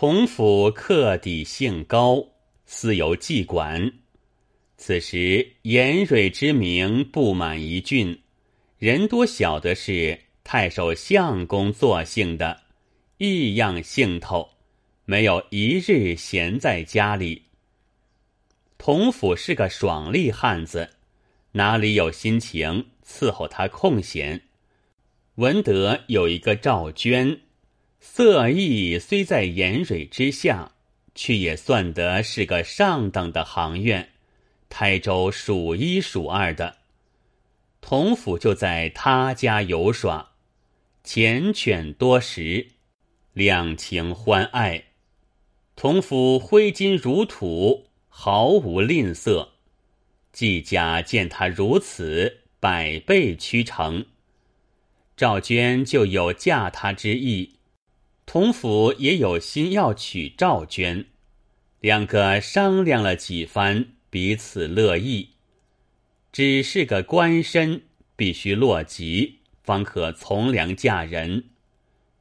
同府客邸姓高，私有妓馆。此时严蕊之名布满一郡，人多晓得是太守相公作姓的，异样兴头，没有一日闲在家里。同府是个爽利汉子，哪里有心情伺候他空闲？闻得有一个赵娟。色艺虽在严蕊之下，却也算得是个上等的行院，台州数一数二的。同府就在他家游耍，缱绻多时，两情欢爱。同府挥金如土，毫无吝啬。季家见他如此，百倍屈成。赵娟就有嫁他之意。同府也有心要娶赵娟，两个商量了几番，彼此乐意。只是个官身，必须落籍，方可从良嫁人。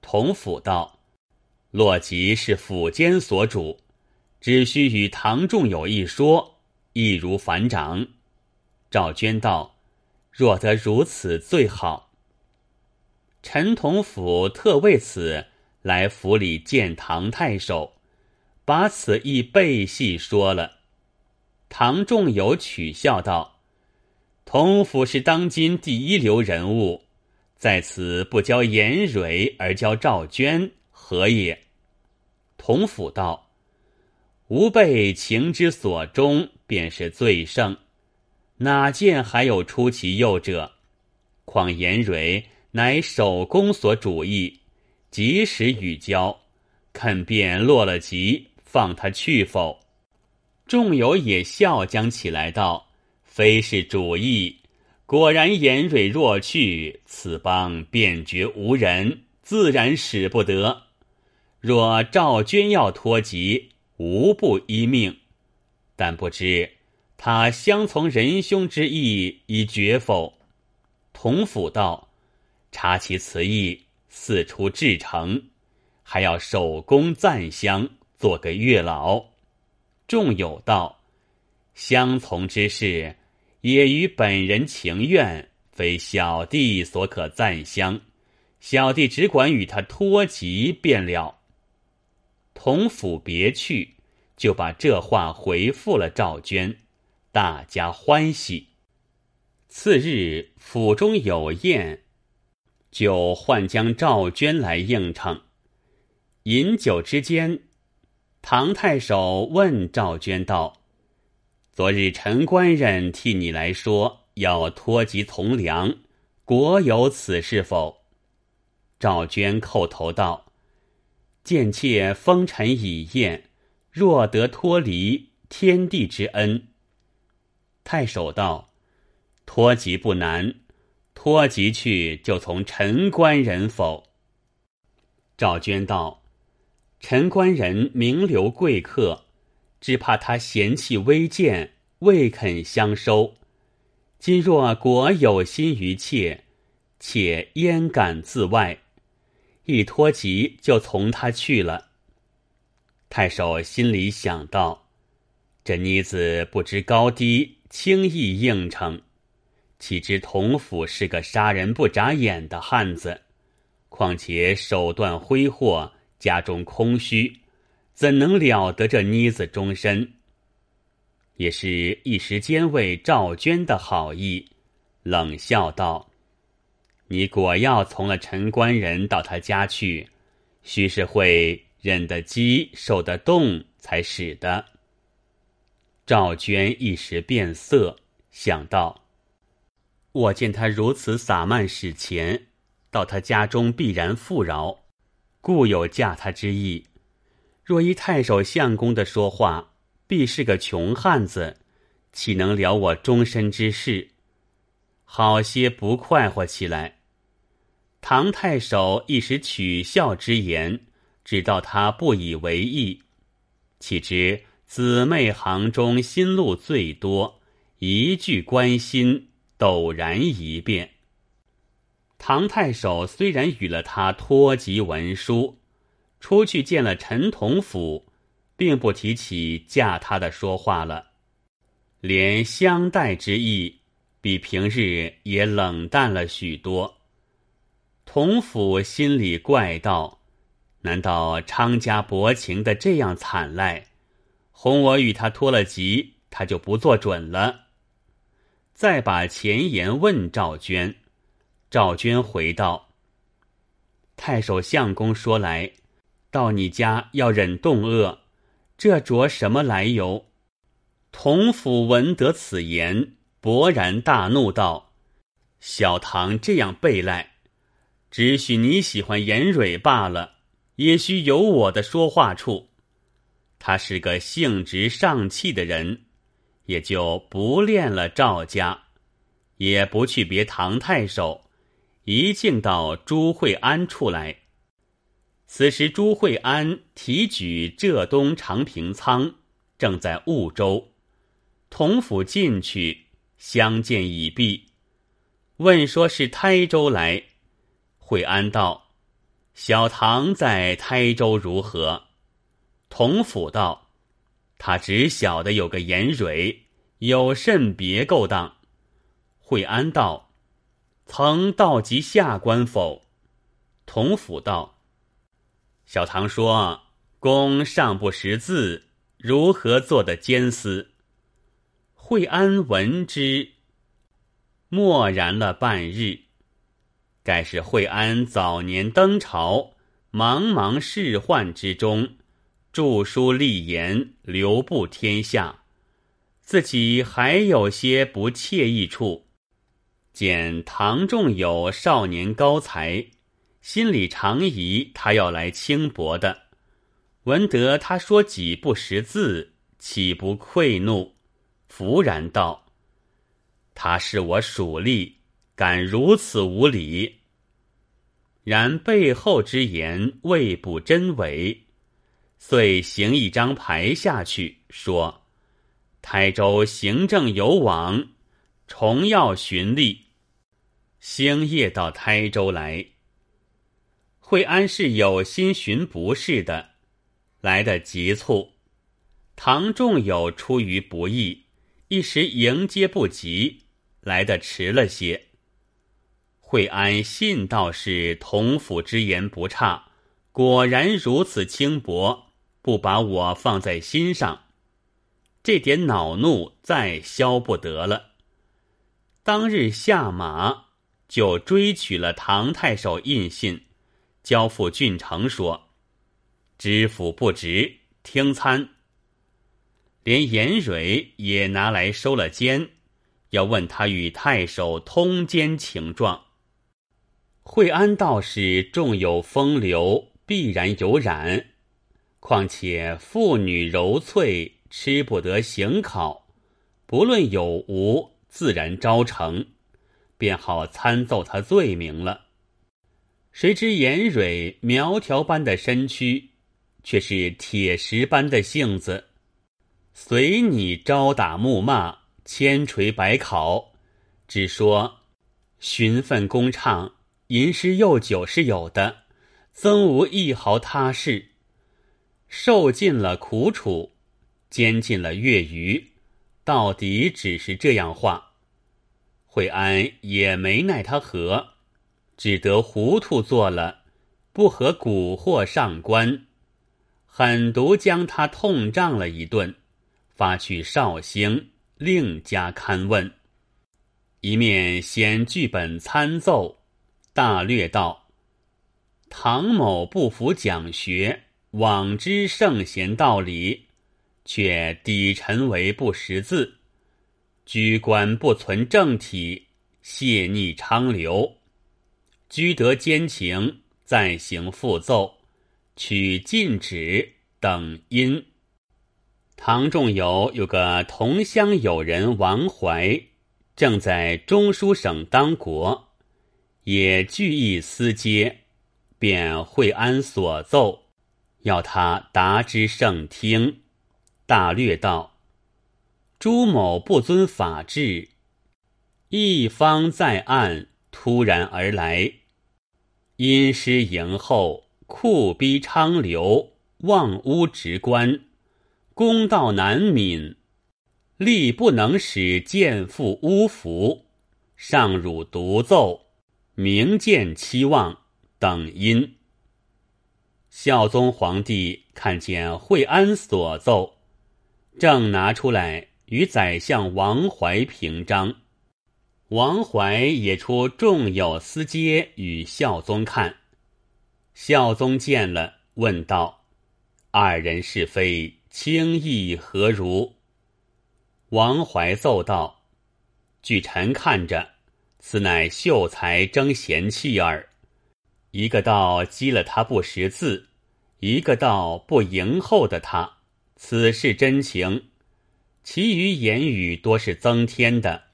同府道：“落籍是府监所主，只需与唐仲有一说，易如反掌。”赵娟道：“若得如此，最好。”陈同府特为此。来府里见唐太守，把此一背戏说了。唐仲有取笑道：“同府是当今第一流人物，在此不教严蕊而教赵娟，何也？”同府道：“吾辈情之所钟，便是最胜，哪见还有出其右者？况严蕊乃守宫所主意。”及时与交，肯便落了急，放他去否？众友也笑将起来道：“非是主意，果然严蕊若去，此邦便绝无人，自然使不得。若赵娟要脱籍，无不依命，但不知他相从仁兄之意已决否？”同府道：“察其此意。”四出至诚，还要手工赞香，做个月老。众有道，相从之事，也与本人情愿，非小弟所可赞香。小弟只管与他托疾便了。同府别去，就把这话回复了赵娟，大家欢喜。次日府中有宴。就唤将赵娟来应承。饮酒之间，唐太守问赵娟道：“昨日陈官人替你来说要托疾从良，果有此事否？”赵娟叩头道：“贱妾风尘已厌，若得脱离，天地之恩。”太守道：“托疾不难。”托疾去就从陈官人否？赵娟道：“陈官人名流贵客，只怕他嫌弃微贱，未肯相收。今若果有心于妾，且焉敢自外？一托疾就从他去了。”太守心里想到：这妮子不知高低，轻易应承。岂知同府是个杀人不眨眼的汉子，况且手段挥霍，家中空虚，怎能了得这妮子终身？也是一时间为赵娟的好意，冷笑道：“你果要从了陈官人到他家去，须是会忍得饥，受得冻，才使的。”赵娟一时变色，想到。我见他如此洒漫使钱，到他家中必然富饶，故有嫁他之意。若依太守相公的说话，必是个穷汉子，岂能了我终身之事？好些不快活起来。唐太守一时取笑之言，只道他不以为意。岂知姊妹行中心路最多，一句关心。陡然一变。唐太守虽然与了他托籍文书，出去见了陈同甫，并不提起嫁他的说话了，连相待之意，比平日也冷淡了许多。同甫心里怪道：“难道昌家薄情的这样惨赖？哄我与他托了籍，他就不做准了。”再把前言问赵娟，赵娟回道：“太守相公说来。”到你家要忍冻饿，这着什么来由？童府闻得此言，勃然大怒道：“小唐这样背赖，只许你喜欢严蕊罢了，也须有我的说话处。他是个性直上气的人，也就不恋了赵家，也不去别唐太守，一径到朱惠安处来。”此时，朱惠安提举浙东长平仓，正在婺州。同府进去相见已毕，问说是台州来。惠安道：“小唐在台州如何？”同府道：“他只晓得有个严蕊，有甚别勾当？”惠安道：“曾到及下官否？”同府道。小唐说：“公尚不识字，如何做的监司？”惠安闻之，默然了半日。盖是惠安早年登朝，茫茫仕宦之中，著书立言，流布天下，自己还有些不惬意处。见唐仲有少年高才。心里常疑他要来轻薄的，闻得他说几不识字，岂不愧怒？弗然道：“他是我属吏，敢如此无礼？”然背后之言未卜真伪，遂行一张牌下去，说：“台州行政有往，重要巡吏，星夜到台州来。”惠安是有心寻不是的，来得急促。唐仲友出于不意，一时迎接不及，来得迟了些。惠安信道是同府之言不差，果然如此轻薄，不把我放在心上，这点恼怒再消不得了。当日下马就追取了唐太守印信。交付郡丞说：“知府不值，听参。”连严蕊也拿来收了监，要问他与太守通奸情状。惠安道士重有风流，必然有染。况且妇女柔脆，吃不得刑考，不论有无，自然招成，便好参奏他罪名了。谁知严蕊苗条般的身躯，却是铁石般的性子，随你招打木骂，千锤百考，只说寻份公唱，吟诗又酒是有的，曾无一毫他事。受尽了苦楚，监尽了月余，到底只是这样话。惠安也没奈他何。只得糊涂做了，不和蛊惑上官，狠毒将他痛杖了一顿，发去绍兴另加勘问，一面先剧本参奏，大略道：唐某不服讲学，枉知圣贤道理，却抵陈为不识字，居官不存正体，泄逆昌流。居得奸情，暂行复奏，取禁止等因。唐仲友有个同乡友人王怀，正在中书省当国，也具意私接，便惠安所奏，要他答之圣听。大略道：朱某不遵法制，一方在案。突然而来，因师迎后，酷逼昌流，妄污职官，公道难泯，力不能使见复污服，上辱独奏，明见期望等因。孝宗皇帝看见惠安所奏，正拿出来与宰相王怀平章。王怀也出众有司阶与孝宗看。孝宗见了，问道：“二人是非，轻易何如？”王怀奏道：“据臣看着，此乃秀才争贤妻耳。一个道激了他不识字，一个道不迎候的他，此是真情。其余言语多是增添的。”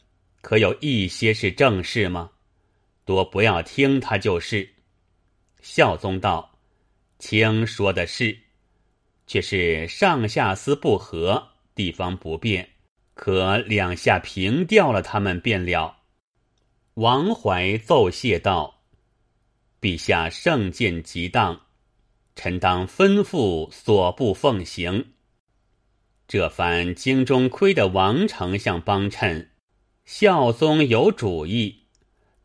可有一些是正事吗？多不要听他就是。孝宗道：“卿说的是，却是上下司不和，地方不便，可两下平掉了他们便了。”王怀奏谢道：“陛下圣见极当，臣当吩咐所部奉行。这番京中亏得王丞相帮衬。”孝宗有主意，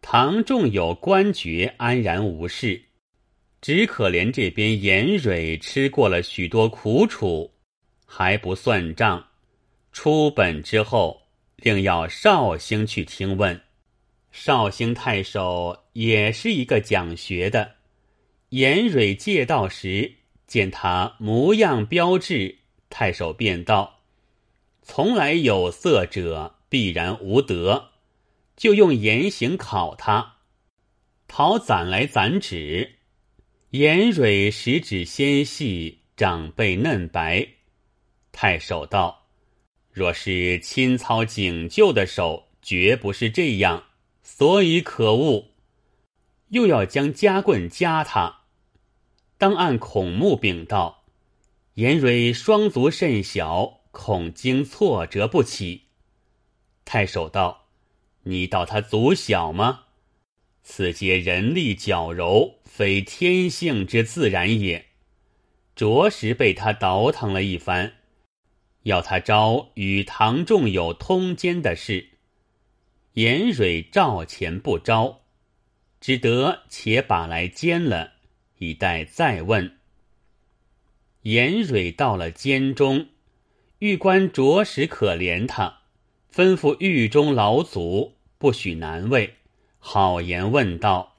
唐仲有官爵，安然无事。只可怜这边严蕊吃过了许多苦楚，还不算账。出本之后，另要绍兴去听问。绍兴太守也是一个讲学的。严蕊借道时，见他模样标致，太守便道：“从来有色者。”必然无德，就用严刑考他，讨攒来攒纸，严蕊食指纤细，长辈嫩白。太守道：若是亲操警救的手，绝不是这样，所以可恶。又要将夹棍夹他，当按孔目禀道：严蕊双足甚小，恐经挫折不起。太守道：“你道他足小吗？此皆人力矫柔，非天性之自然也。着实被他倒腾了一番，要他招与唐仲有通奸的事。严蕊召前不招，只得且把来监了，以待再问。严蕊到了监中，狱官着实可怜他。”吩咐狱中老祖不许难为，好言问道：“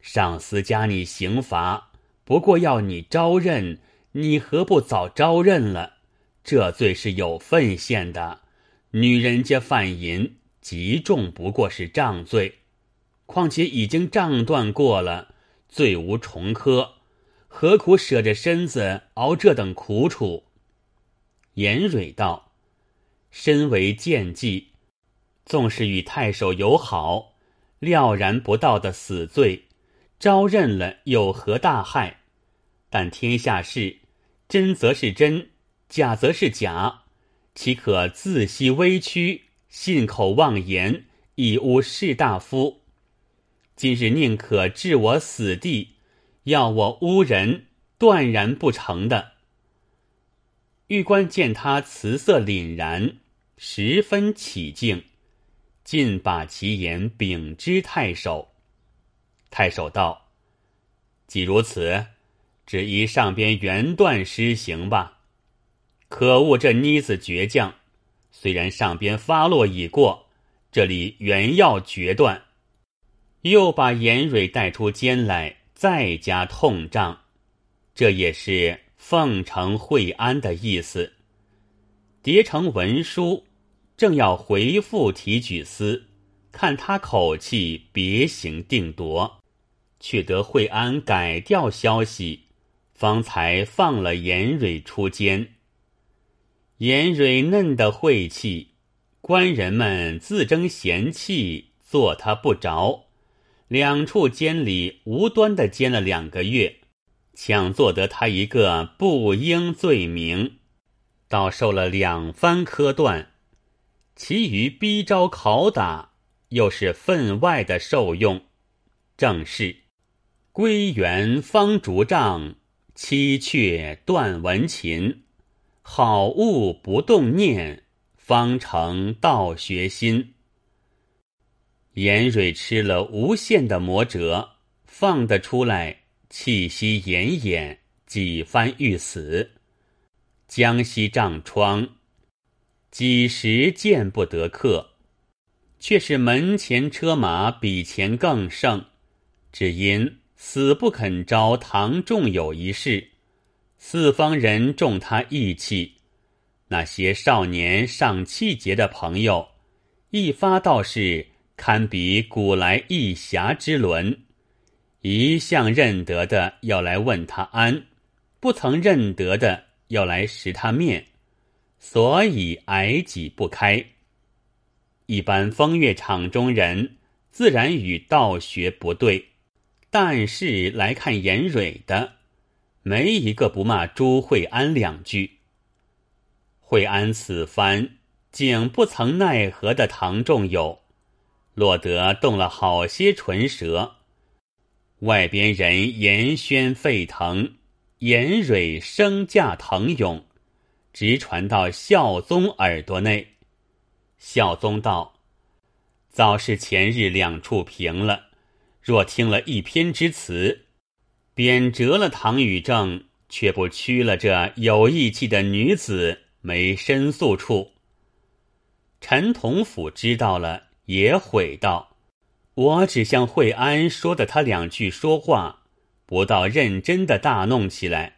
上司加你刑罚，不过要你招认，你何不早招认了？这罪是有分限的，女人家犯淫极重，不过是杖罪，况且已经杖断过了，罪无重科，何苦舍着身子熬这等苦楚？”严蕊道。身为贱妓，纵是与太守友好，料然不到的死罪，招认了有何大害？但天下事，真则是真，假则是假，岂可自惜微屈，信口妄言，以诬士大夫？今日宁可置我死地，要我污人，断然不成的。玉官见他辞色凛然。十分起敬，尽把其言禀知太守。太守道：“既如此，只依上边原段施行吧。可恶，这妮子倔强。虽然上边发落已过，这里原要决断。又把严蕊带出监来，再加痛杖。这也是奉承惠安的意思。叠成文书。”正要回复提举司，看他口气，别行定夺，却得惠安改调消息，方才放了严蕊出监。严蕊嫩的晦气，官人们自争嫌弃，做他不着。两处监里无端的监了两个月，抢做得他一个不应罪名，倒受了两番苛断。其余逼招拷打，又是分外的受用。正是归园方竹杖，七雀断文琴。好物不动念，方成道学心。严蕊吃了无限的魔折，放得出来，气息奄奄，几番欲死。江西瘴疮，几时见不得客？却是门前车马比前更盛，只因死不肯招唐仲友一事。四方人重他义气，那些少年上气节的朋友，一发道是堪比古来义侠之伦，一向认得的要来问他安，不曾认得的要来识他面，所以矮挤不开。一般风月场中人，自然与道学不对，但是来看严蕊的。没一个不骂朱惠安两句。惠安此番竟不曾奈何的唐仲友，落得动了好些唇舌。外边人言喧沸腾，言蕊声价腾涌，直传到孝宗耳朵内。孝宗道：“早是前日两处平了，若听了一篇之词。”贬谪了唐禹正，却不屈了这有义气的女子，没申诉处。陈同甫知道了，也悔道：“我只向惠安说的他两句说话，不到认真的大弄起来。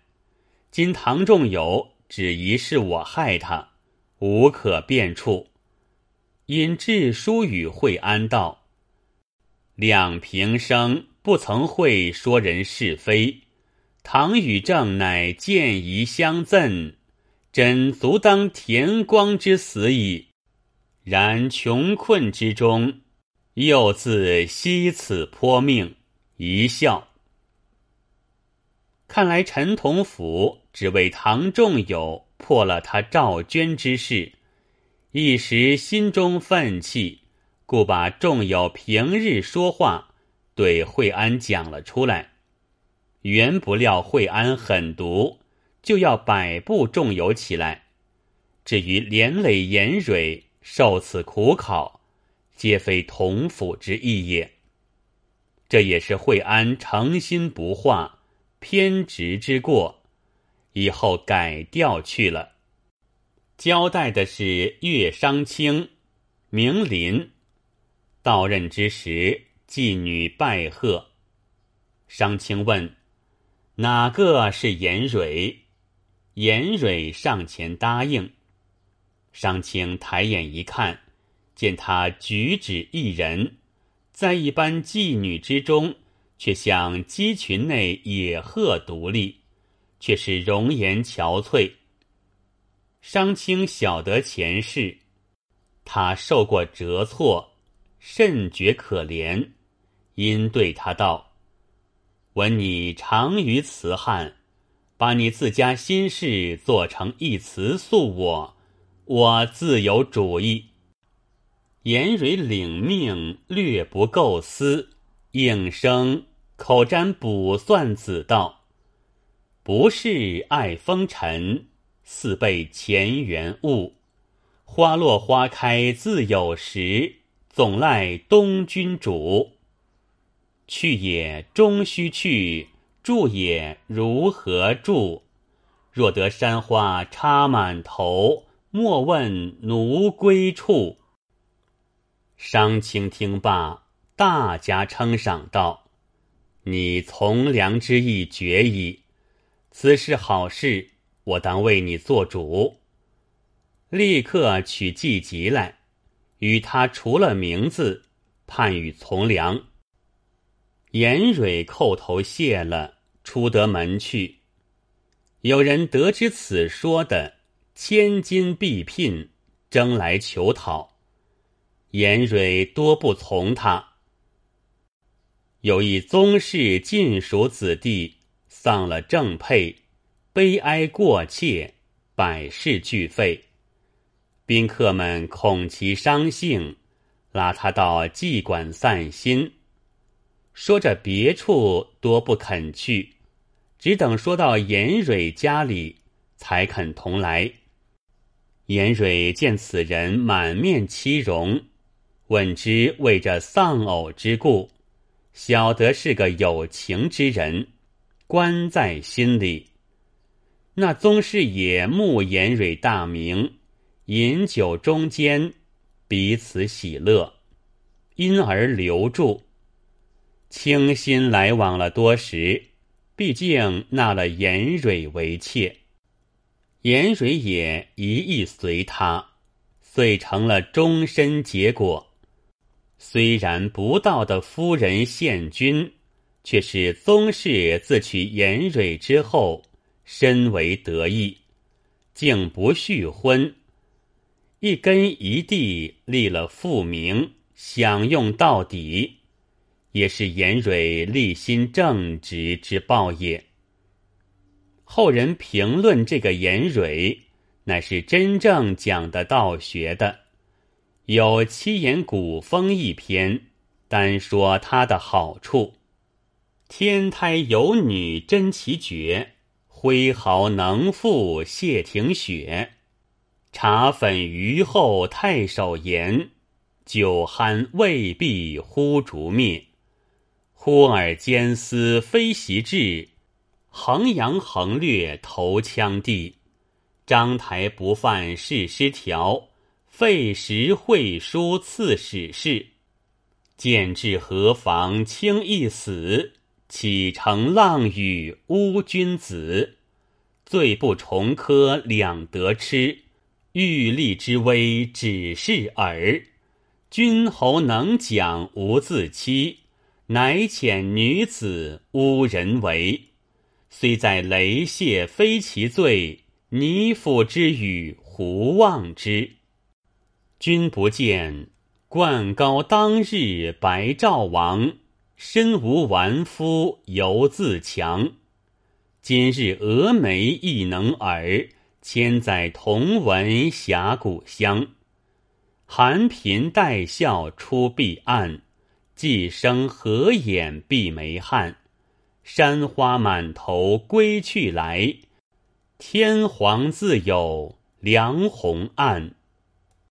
今唐仲友只疑是我害他，无可辩处。因致书与惠安道：两平生。”不曾会说人是非，唐与正乃见疑相赠，真足当田光之死矣。然穷困之中，又自惜此颇命，一笑。看来陈同甫只为唐仲友破了他赵娟之事，一时心中愤气，故把仲友平日说话。对惠安讲了出来，原不料惠安狠毒，就要百步重游起来。至于连累严蕊受此苦考，皆非同府之意也。这也是惠安诚心不化、偏执之过，以后改掉去了。交代的是岳商卿、明林到任之时。妓女拜贺，商清问：“哪个是严蕊？”严蕊上前答应。商清抬眼一看，见他举止一人，在一般妓女之中，却像鸡群内野鹤独立，却是容颜憔悴。商清晓得前世，他受过折挫，甚觉可怜。因对他道：“闻你长于词汉，把你自家心事做成一词诉我，我自有主意。”严蕊领命，略不构思，应声口占卜算子道：“不是爱风尘，似被前缘误。花落花开自有时，总赖东君主。”去也终须去，住也如何住？若得山花插满头，莫问奴归处。商卿听罢，大加称赏道：“你从良之意绝矣，此事好事，我当为你做主。”立刻取祭集来，与他除了名字，判与从良。严蕊叩头谢了，出得门去。有人得知此说的，千金必聘，争来求讨。严蕊多不从他。有一宗室近属子弟丧了正配，悲哀过切，百事俱废。宾客们恐其伤性，拉他到妓馆散心。说着别处多不肯去，只等说到严蕊家里，才肯同来。严蕊见此人满面凄容，问之为着丧偶之故，晓得是个有情之人，关在心里。那宗师也慕严蕊大名，饮酒中间，彼此喜乐，因而留住。倾心来往了多时，毕竟纳了严蕊为妾，严蕊也一意随他，遂成了终身结果。虽然不到的夫人献君，却是宗室自娶严蕊之后。深为得意，竟不续婚，一根一地立了父名，享用到底，也是严蕊立心正直之报也。后人评论这个严蕊，乃是真正讲的道学的，有七言古风一篇，单说他的好处：天胎有女真奇绝。挥毫能赋谢霆雪，茶粉余后太守言，酒酣未必忽烛灭。忽而间思飞袭至，衡阳横掠头枪地。章台不犯誓师条，废时会书刺史事。见至何妨轻易死？岂成浪语污君子？罪不重科两得痴，欲立之威只是耳。君侯能讲无自欺，乃遣女子污人为。虽在雷泄非其罪，泥府之语胡望之？君不见冠高当日白赵王。身无完肤犹自强，今日峨眉亦能耳。千载同闻峡谷香，寒贫带笑出碧岸，寄生何眼闭眉汉。山花满头归去来，天黄自有梁鸿岸。